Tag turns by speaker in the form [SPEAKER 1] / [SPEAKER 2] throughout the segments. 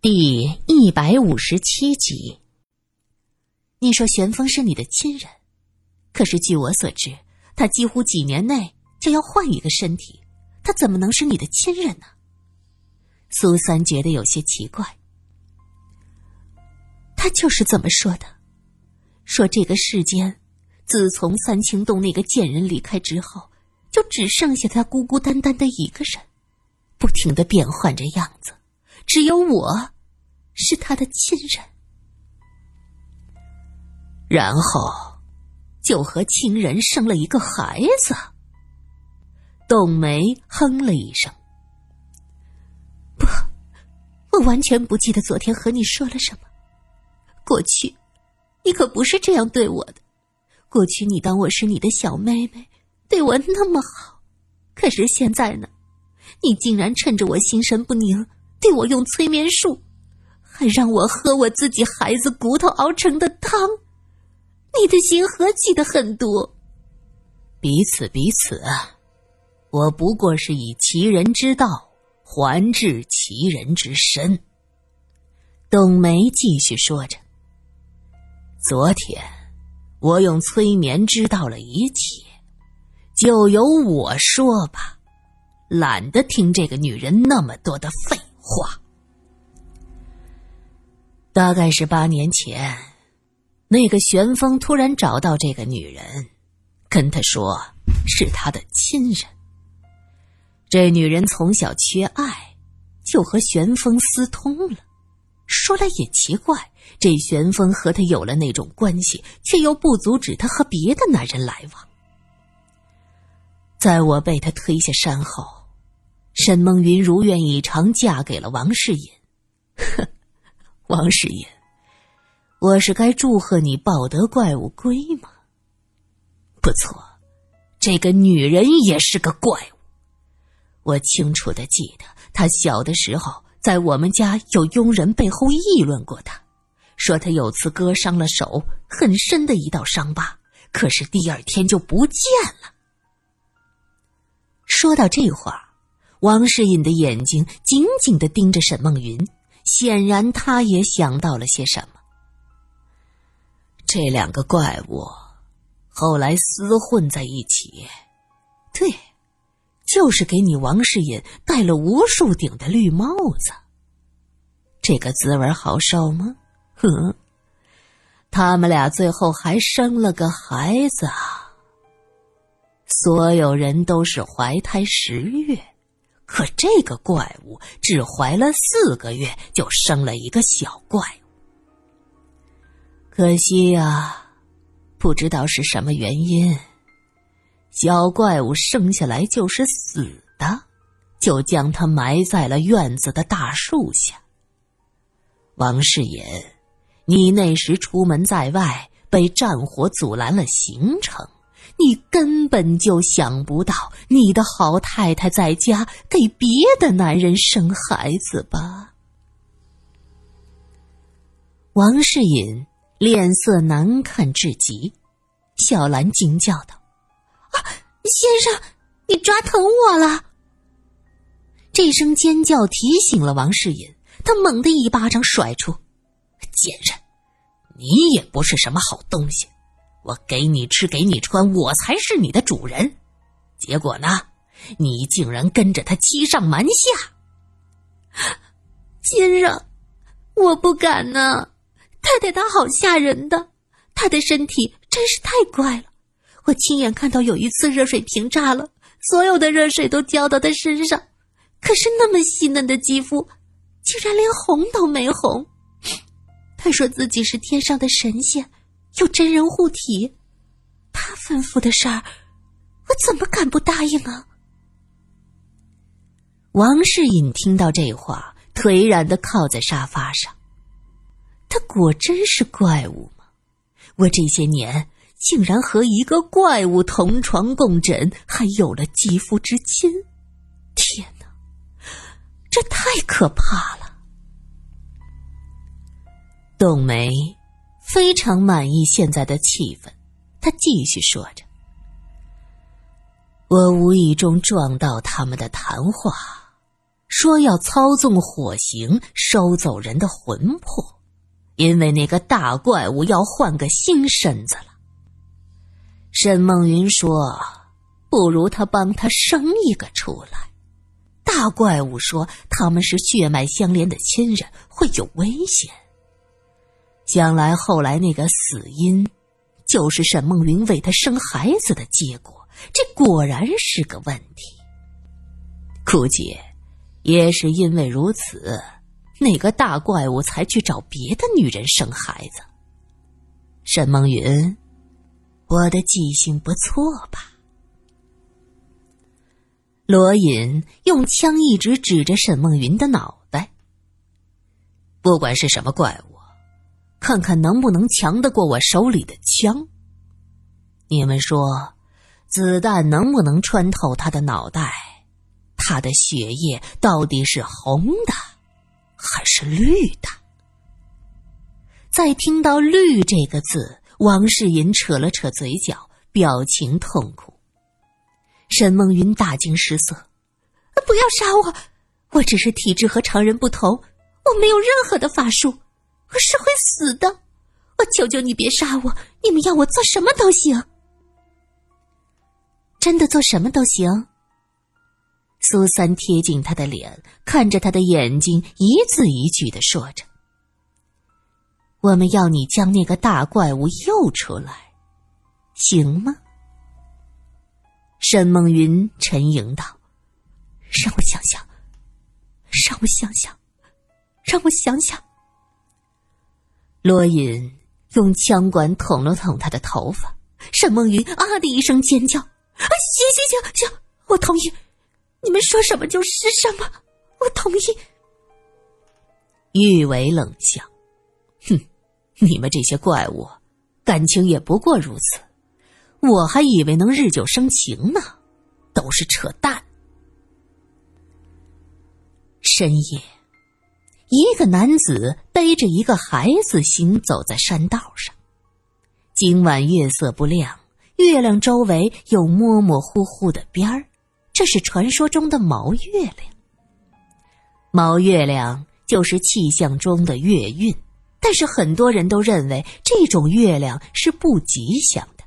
[SPEAKER 1] 第一百五十七集。你说玄风是你的亲人，可是据我所知，他几乎几年内就要换一个身体，他怎么能是你的亲人呢？苏三觉得有些奇怪。他就是这么说的，说这个世间，自从三清洞那个贱人离开之后，就只剩下他孤孤单单的一个人，不停的变换着样子。只有我，是他的亲人，然后就和亲人生了一个孩子。董梅哼了一声：“不，我完全不记得昨天和你说了什么。过去，你可不是这样对我的。过去你当我是你的小妹妹，对我那么好。可是现在呢，你竟然趁着我心神不宁。”对我用催眠术，还让我喝我自己孩子骨头熬成的汤，你的心何其的狠毒！
[SPEAKER 2] 彼此彼此，我不过是以其人之道还治其人之身。
[SPEAKER 1] 董梅继续说着：“
[SPEAKER 2] 昨天我用催眠知道了一切，就由我说吧，懒得听这个女人那么多的废。”话，大概是八年前，那个玄风突然找到这个女人，跟他说是他的亲人。这女人从小缺爱，就和玄风私通了。说来也奇怪，这玄风和她有了那种关系，却又不阻止她和别的男人来往。在我被他推下山后。沈梦云如愿以偿嫁给了王世隐，呵，王世隐，我是该祝贺你抱得怪物归吗？不错，这个女人也是个怪物。我清楚的记得，她小的时候在我们家有佣人背后议论过她，说她有次割伤了手，很深的一道伤疤，可是第二天就不见了。说到这话。王世隐的眼睛紧紧的盯着沈梦云，显然他也想到了些什么。这两个怪物后来厮混在一起，对，就是给你王世隐戴了无数顶的绿帽子。这个滋味好受吗？哼，他们俩最后还生了个孩子，所有人都是怀胎十月。可这个怪物只怀了四个月，就生了一个小怪物。可惜呀，不知道是什么原因，小怪物生下来就是死的，就将它埋在了院子的大树下。王世隐，你那时出门在外，被战火阻拦了行程。你根本就想不到，你的好太太在家给别的男人生孩子吧？王世隐脸色难看至极，小兰惊叫道：“啊，先生，你抓疼我了！”这声尖叫提醒了王世隐，他猛地一巴掌甩出：“贱人，你也不是什么好东西！”我给你吃，给你穿，我才是你的主人。结果呢，你竟然跟着他欺上瞒下。
[SPEAKER 3] 先生，我不敢呢。太太她好吓人的，她的身体真是太怪了。我亲眼看到有一次热水瓶炸了，所有的热水都浇到她身上，可是那么细嫩的肌肤，竟然连红都没红。他说自己是天上的神仙。有真人护体，他吩咐的事儿，我怎么敢不答应啊？
[SPEAKER 1] 王世隐听到这话，颓然的靠在沙发上。他果真是怪物吗？我这些年竟然和一个怪物同床共枕，还有了肌肤之亲！天哪，这太可怕了！董梅。非常满意现在的气氛，他继续说着：“我无意中撞到他们的谈话，
[SPEAKER 2] 说要操纵火刑收走人的魂魄，因为那个大怪物要换个新身子了。沈梦云说：“不如他帮他生一个出来。”大怪物说：“他们是血脉相连的亲人，会有危险。”将来后来那个死因，就是沈梦云为他生孩子的结果。这果然是个问题。估计也是因为如此，那个大怪物才去找别的女人生孩子。沈梦云，我的记性不错吧？罗隐用枪一直指着沈梦云的脑袋。不管是什么怪物，看看能不能强得过我手里的枪。你们说，子弹能不能穿透他的脑袋？他的血液到底是红的，还是绿的？在听到“绿”这个字，王世隐扯了扯嘴角，表情痛苦。沈梦云大惊失色：“
[SPEAKER 3] 不要杀我！我只是体质和常人不同，我没有任何的法术，我是会死的。我求求你别杀我！你们要我做什么都行，
[SPEAKER 1] 真的做什么都行。”苏三贴近他的脸，看着他的眼睛，一字一句的说着：“我们要你将那个大怪物诱出来，行吗？”
[SPEAKER 2] 沈梦云沉吟道：“
[SPEAKER 3] 让我想想，让我想想，让我想想。”
[SPEAKER 2] 罗隐用枪管捅了捅他的头发，
[SPEAKER 3] 沈梦云啊的一声尖叫：“啊，行行行行，我同意。”你们说什么就是什么，我同意。
[SPEAKER 2] 玉伟冷笑：“哼，你们这些怪物，感情也不过如此。我还以为能日久生情呢，都是扯淡。”深夜，一个男子背着一个孩子行走在山道上。今晚月色不亮，月亮周围有模模糊糊的边儿。这是传说中的毛月亮。毛月亮就是气象中的月晕，但是很多人都认为这种月亮是不吉祥的。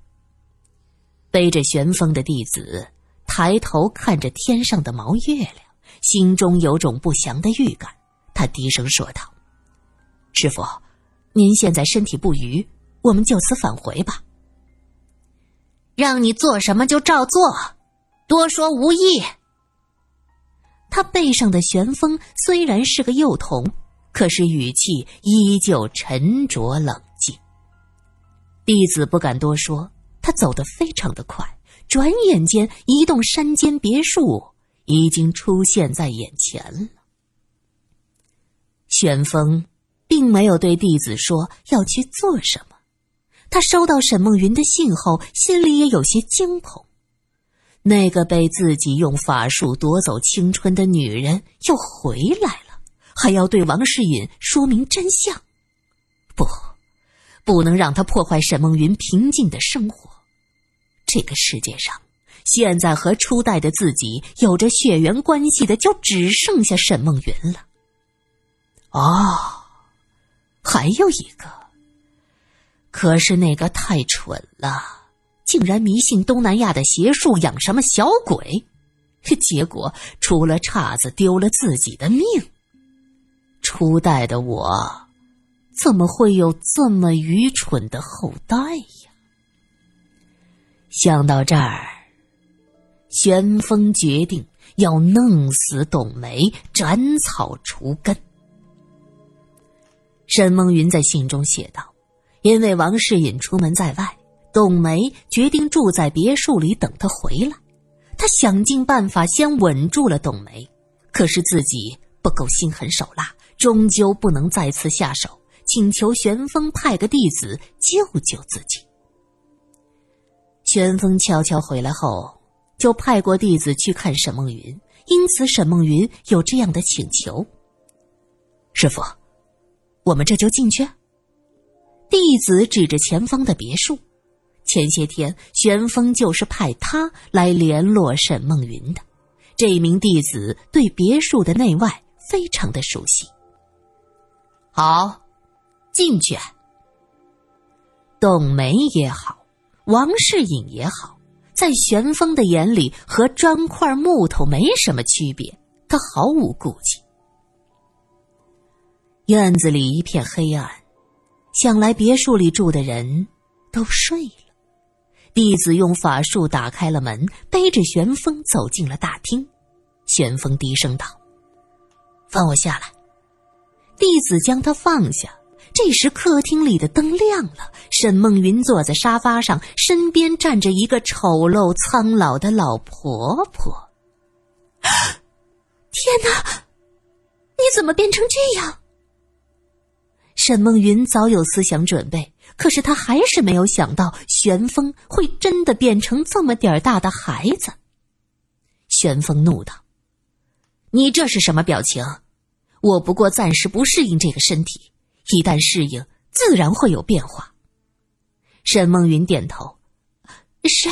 [SPEAKER 2] 背着玄风的弟子抬头看着天上的毛月亮，心中有种不祥的预感。他低声说道：“师傅，您现在身体不愉，我们就此返回吧。
[SPEAKER 1] 让你做什么就照做。”多说无益。他背上的旋风虽然是个幼童，可是语气依旧沉着冷静。弟子不敢多说，他走得非常的快，转眼间一栋山间别墅已经出现在眼前了。旋风并没有对弟子说要去做什么，他收到沈梦云的信后，心里也有些惊恐。那个被自己用法术夺走青春的女人又回来了，还要对王世隐说明真相。不，不能让他破坏沈梦云平静的生活。这个世界上，现在和初代的自己有着血缘关系的，就只剩下沈梦云了。哦，还有一个，可是那个太蠢了。竟然迷信东南亚的邪术，养什么小鬼？结果出了岔子，丢了自己的命。初代的我，怎么会有这么愚蠢的后代呀？想到这儿，旋风决定要弄死董梅，斩草除根。沈梦云在信中写道：“因为王世隐出门在外。”董梅决定住在别墅里等他回来，他想尽办法先稳住了董梅，可是自己不够心狠手辣，终究不能再次下手，请求玄风派个弟子救救自己。玄风悄悄回来后，就派过弟子去看沈梦云，因此沈梦云有这样的请求：“师傅，我们这就进去。”弟子指着前方的别墅。前些天，玄风就是派他来联络沈梦云的。
[SPEAKER 2] 这名弟子对别墅的内外非常的熟悉。好，进去。董梅也好，王世隐也好，在玄风的眼里和砖块木头没什么区别，他毫无顾忌。院子里一片黑暗，想来别墅里住的人都睡了。弟子用法术打开了门，背着玄风走进了大厅。玄风低声道：“放我下来。”弟子将他放下。这时，客厅里的灯亮了。沈梦云坐在沙发上，身边站着一个丑陋苍老的老婆婆。
[SPEAKER 3] 天哪！你怎么变成这样？
[SPEAKER 2] 沈梦云早有思想准备，可是她还是没有想到玄风会真的变成这么点儿大的孩子。玄风怒道：“你这是什么表情？我不过暂时不适应这个身体，一旦适应，自然会有变化。”沈梦云点头：“
[SPEAKER 3] 是，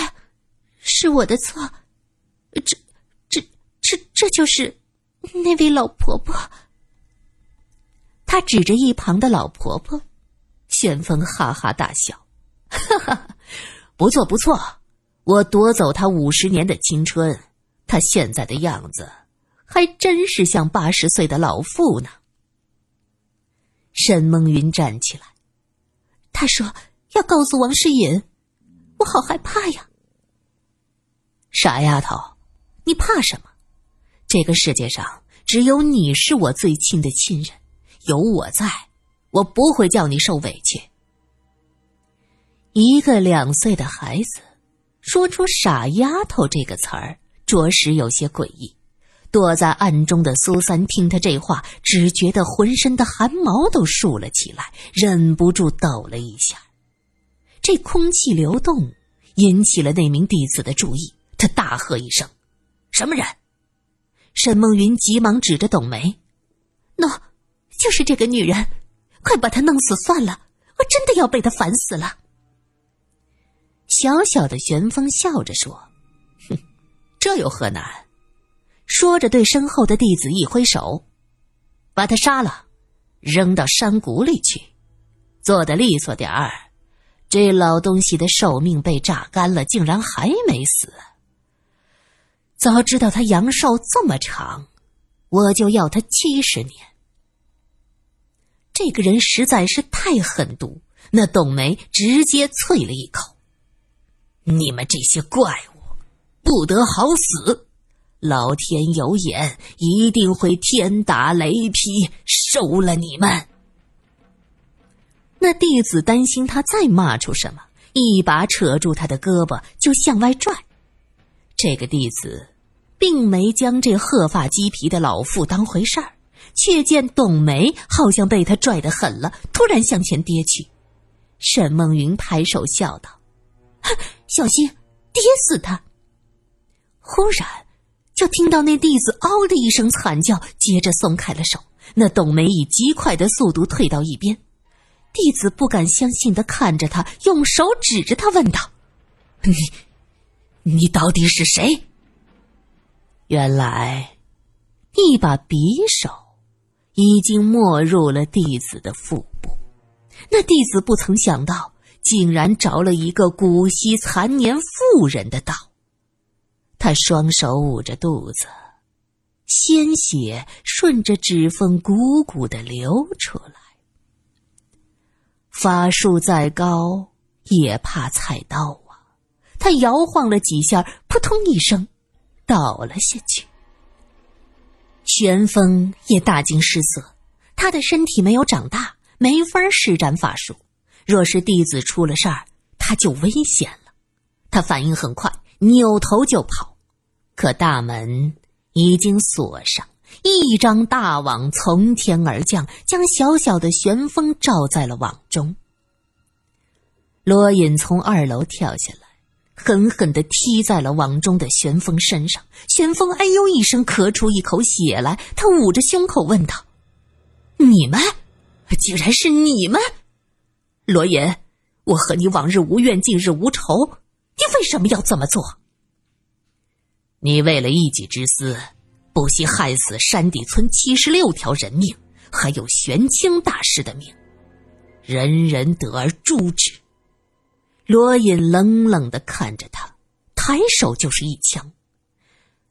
[SPEAKER 3] 是我的错。这、这、这、这就是那位老婆婆。”
[SPEAKER 2] 他指着一旁的老婆婆，旋风哈哈大笑：“哈哈，不错不错，我夺走她五十年的青春，她现在的样子还真是像八十岁的老妇呢。”沈梦云站起来，
[SPEAKER 3] 他说：“要告诉王世隐，我好害怕呀。”
[SPEAKER 2] 傻丫头，你怕什么？这个世界上只有你是我最亲的亲人。有我在，我不会叫你受委屈。一个两岁的孩子说出“傻丫头”这个词儿，着实有些诡异。躲在暗中的苏三听他这话，只觉得浑身的汗毛都竖了起来，忍不住抖了一下。这空气流动引起了那名弟子的注意，他大喝一声：“什么人？”沈梦云急忙指着董梅：“
[SPEAKER 3] 喏。”就是这个女人，快把她弄死算了！我真的要被她烦死了。
[SPEAKER 2] 小小的玄风笑着说：“哼，这有何难？”说着，对身后的弟子一挥手：“把他杀了，扔到山谷里去。做的利索点儿。这老东西的寿命被榨干了，竟然还没死。早知道他阳寿这么长，我就要他七十年。”这个人实在是太狠毒，那董梅直接啐了一口：“你们这些怪物，不得好死！老天有眼，一定会天打雷劈，收了你们！”那弟子担心他再骂出什么，一把扯住他的胳膊就向外拽。这个弟子并没将这鹤发鸡皮的老妇当回事儿。却见董梅好像被他拽得狠了，突然向前跌去。沈梦云拍手笑道：“
[SPEAKER 3] 小心，跌死他！”
[SPEAKER 2] 忽然，就听到那弟子“嗷”的一声惨叫，接着松开了手。那董梅以极快的速度退到一边。弟子不敢相信的看着他，用手指着他问道：“你，你到底是谁？”原来，一把匕首。已经没入了弟子的腹部，那弟子不曾想到，竟然着了一个古稀残年妇人的道。他双手捂着肚子，鲜血顺着指缝汩汩的流出来。法术再高，也怕菜刀啊！他摇晃了几下，扑通一声，倒了下去。玄风也大惊失色，他的身体没有长大，没法施展法术。若是弟子出了事儿，他就危险了。他反应很快，扭头就跑，可大门已经锁上，一张大网从天而降，将小小的玄风罩在了网中。罗隐从二楼跳下来。狠狠的踢在了网中的玄风身上，玄风哎呦一声，咳出一口血来。他捂着胸口问道：“你们，竟然是你们！罗隐，我和你往日无怨，近日无仇，你为什么要这么做？”
[SPEAKER 1] 你为了一己之私，不惜害死山底村七十六条人命，还有玄清大师的命，人人得而诛之。罗隐冷冷的看着他，抬手就是一枪，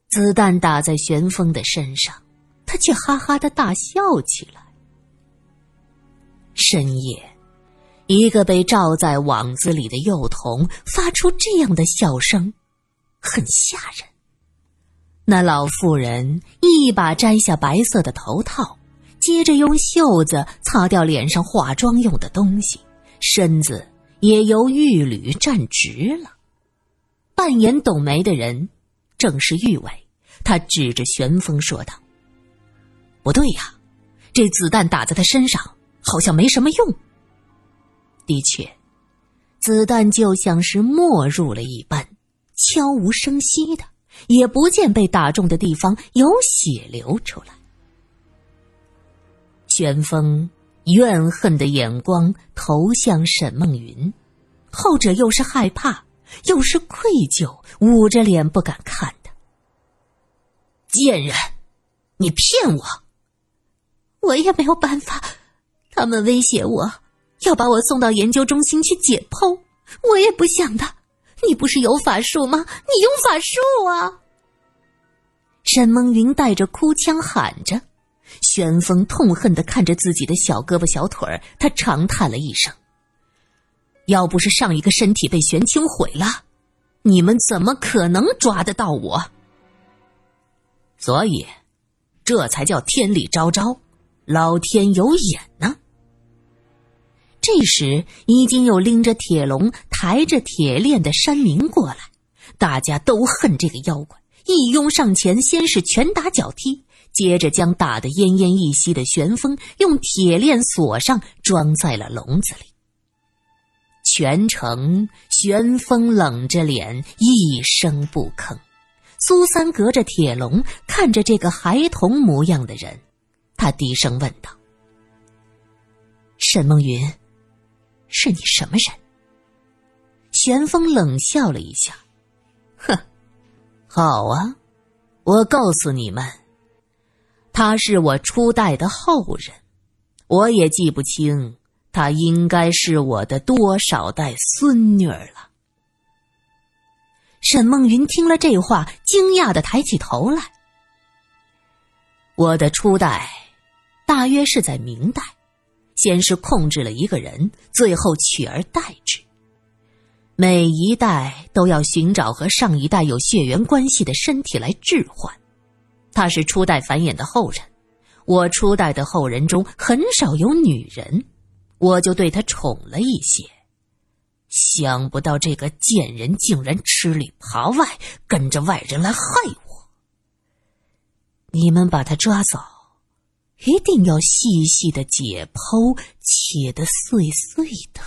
[SPEAKER 1] 子弹打在玄风的身上，他却哈哈的大笑起来。深夜，一个被罩在网子里的幼童发出这样的笑声，很吓人。那老妇人一把摘下白色的头套，接着用袖子擦掉脸上化妆用的东西，身子。也由玉履站直了。扮演董梅的人正是玉伟，他指着玄风说道：“不对呀，这子弹打在他身上好像没什么用。”的确，子弹就像是没入了一般，悄无声息的，也不见被打中的地方有血流出来。玄风。怨恨的眼光投向沈梦云，后者又是害怕，又是愧疚，捂着脸不敢看他。贱人，你骗我！
[SPEAKER 3] 我也没有办法，他们威胁我要把我送到研究中心去解剖，我也不想的。你不是有法术吗？你用法术啊！
[SPEAKER 1] 沈梦云带着哭腔喊着。旋风痛恨的看着自己的小胳膊小腿儿，他长叹了一声：“要不是上一个身体被玄清毁了，你们怎么可能抓得到我？所以，这才叫天理昭昭，老天有眼呢。”这时，已经有拎着铁笼、抬着铁链的山民过来，大家都恨这个妖怪，一拥上前，先是拳打脚踢。接着将打得奄奄一息的旋风用铁链锁上，装在了笼子里。全程旋风冷着脸，一声不吭。苏三隔着铁笼看着这个孩童模样的人，他低声问道：“沈梦云，是你什么人？”旋风冷笑了一下：“哼，好啊，我告诉你们。”她是我初代的后人，我也记不清她应该是我的多少代孙女儿了。沈梦云听了这话，惊讶的抬起头来。我的初代，大约是在明代，先是控制了一个人，最后取而代之。每一代都要寻找和上一代有血缘关系的身体来置换。他是初代繁衍的后人，我初代的后人中很少有女人，我就对他宠了一些。想不到这个贱人竟然吃里扒外，跟着外人来害我。你们把他抓走，一定要细细的解剖，切得碎碎的，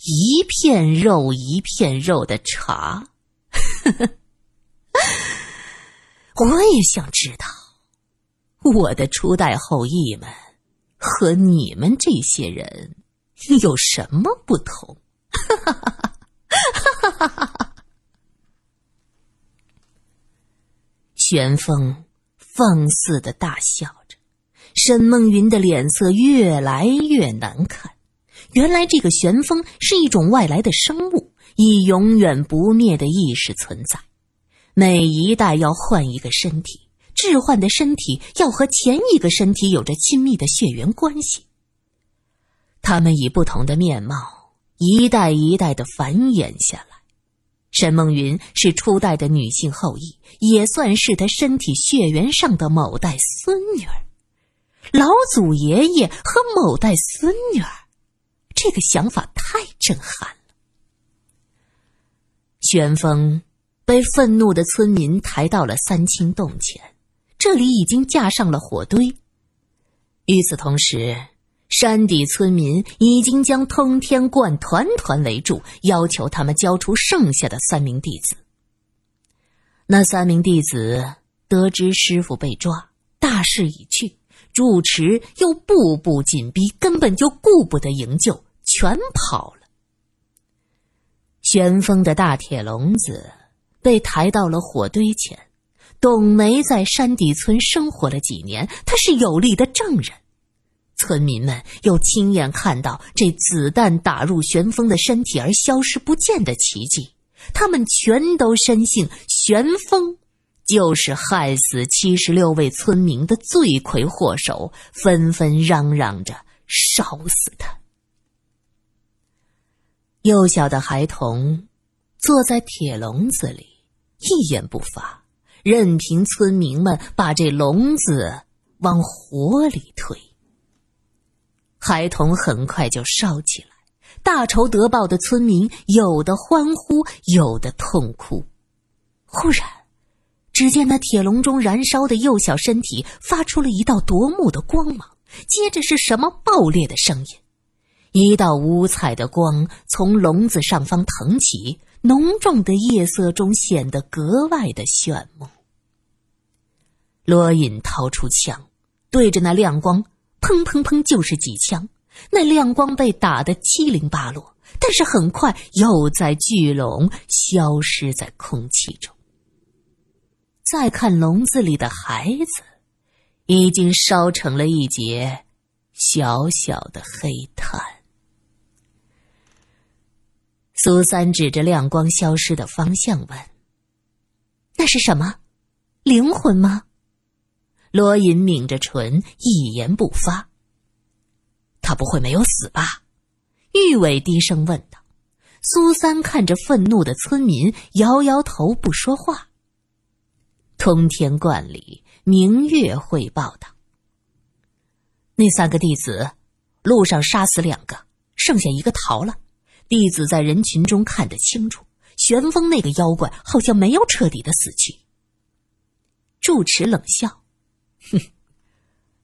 [SPEAKER 1] 一片肉一片肉的查。我也想知道，我的初代后裔们和你们这些人 有什么不同？哈哈哈哈哈哈！旋风放肆的大笑着，沈梦云的脸色越来越难看。原来这个玄风是一种外来的生物，以永远不灭的意识存在。每一代要换一个身体，置换的身体要和前一个身体有着亲密的血缘关系。他们以不同的面貌，一代一代的繁衍下来。沈梦云是初代的女性后裔，也算是他身体血缘上的某代孙女儿。老祖爷爷和某代孙女儿，这个想法太震撼了。旋风。被愤怒的村民抬到了三清洞前，这里已经架上了火堆。与此同时，山底村民已经将通天观团团围住，要求他们交出剩下的三名弟子。那三名弟子得知师傅被抓，大势已去，住持又步步紧逼，根本就顾不得营救，全跑了。旋风的大铁笼子。被抬到了火堆前，董梅在山底村生活了几年，她是有力的证人。村民们又亲眼看到这子弹打入玄风的身体而消失不见的奇迹，他们全都深信玄风就是害死七十六位村民的罪魁祸首，纷纷嚷嚷着烧死他。幼小的孩童坐在铁笼子里，一言不发，任凭村民们把这笼子往火里推。孩童很快就烧起来，大仇得报的村民有的欢呼，有的痛哭。忽然，只见那铁笼中燃烧的幼小身体发出了一道夺目的光芒，接着是什么爆裂的声音？一道五彩的光从笼子上方腾起，浓重的夜色中显得格外的炫目。罗隐掏出枪，对着那亮光。砰砰砰，就是几枪，那亮光被打得七零八落，但是很快又在聚拢，消失在空气中。再看笼子里的孩子，已经烧成了一截小小的黑炭。苏三指着亮光消失的方向问：“那是什么？灵魂吗？”罗隐抿着唇，一言不发。他不会没有死吧？玉伟低声问道。苏三看着愤怒的村民，摇摇头，不说话。通天观里，明月汇报道：“那三个弟子，路上杀死两个，剩下一个逃了。弟子在人群中看得清楚，玄风那个妖怪好像没有彻底的死去。”住持冷笑。哼，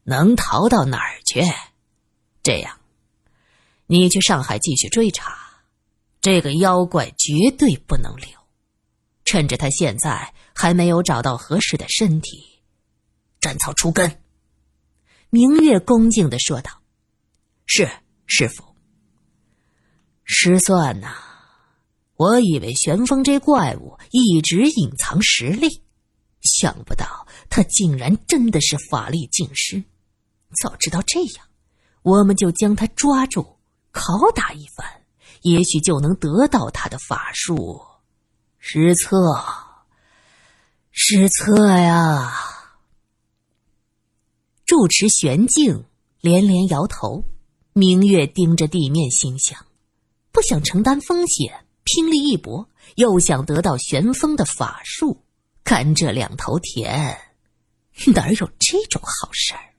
[SPEAKER 1] 能逃到哪儿去？这样，你去上海继续追查，这个妖怪绝对不能留。趁着他现在还没有找到合适的身体，斩草除根。明月恭敬的说道：“是师傅。”失算呐！我以为玄风这怪物一直隐藏实力。想不到他竟然真的是法力尽失，早知道这样，我们就将他抓住，拷打一番，也许就能得到他的法术。失策，失策呀！住持玄静连连摇头，明月盯着地面，心想：不想承担风险，拼力一搏，又想得到玄风的法术。甘蔗两头甜，哪有这种好事儿？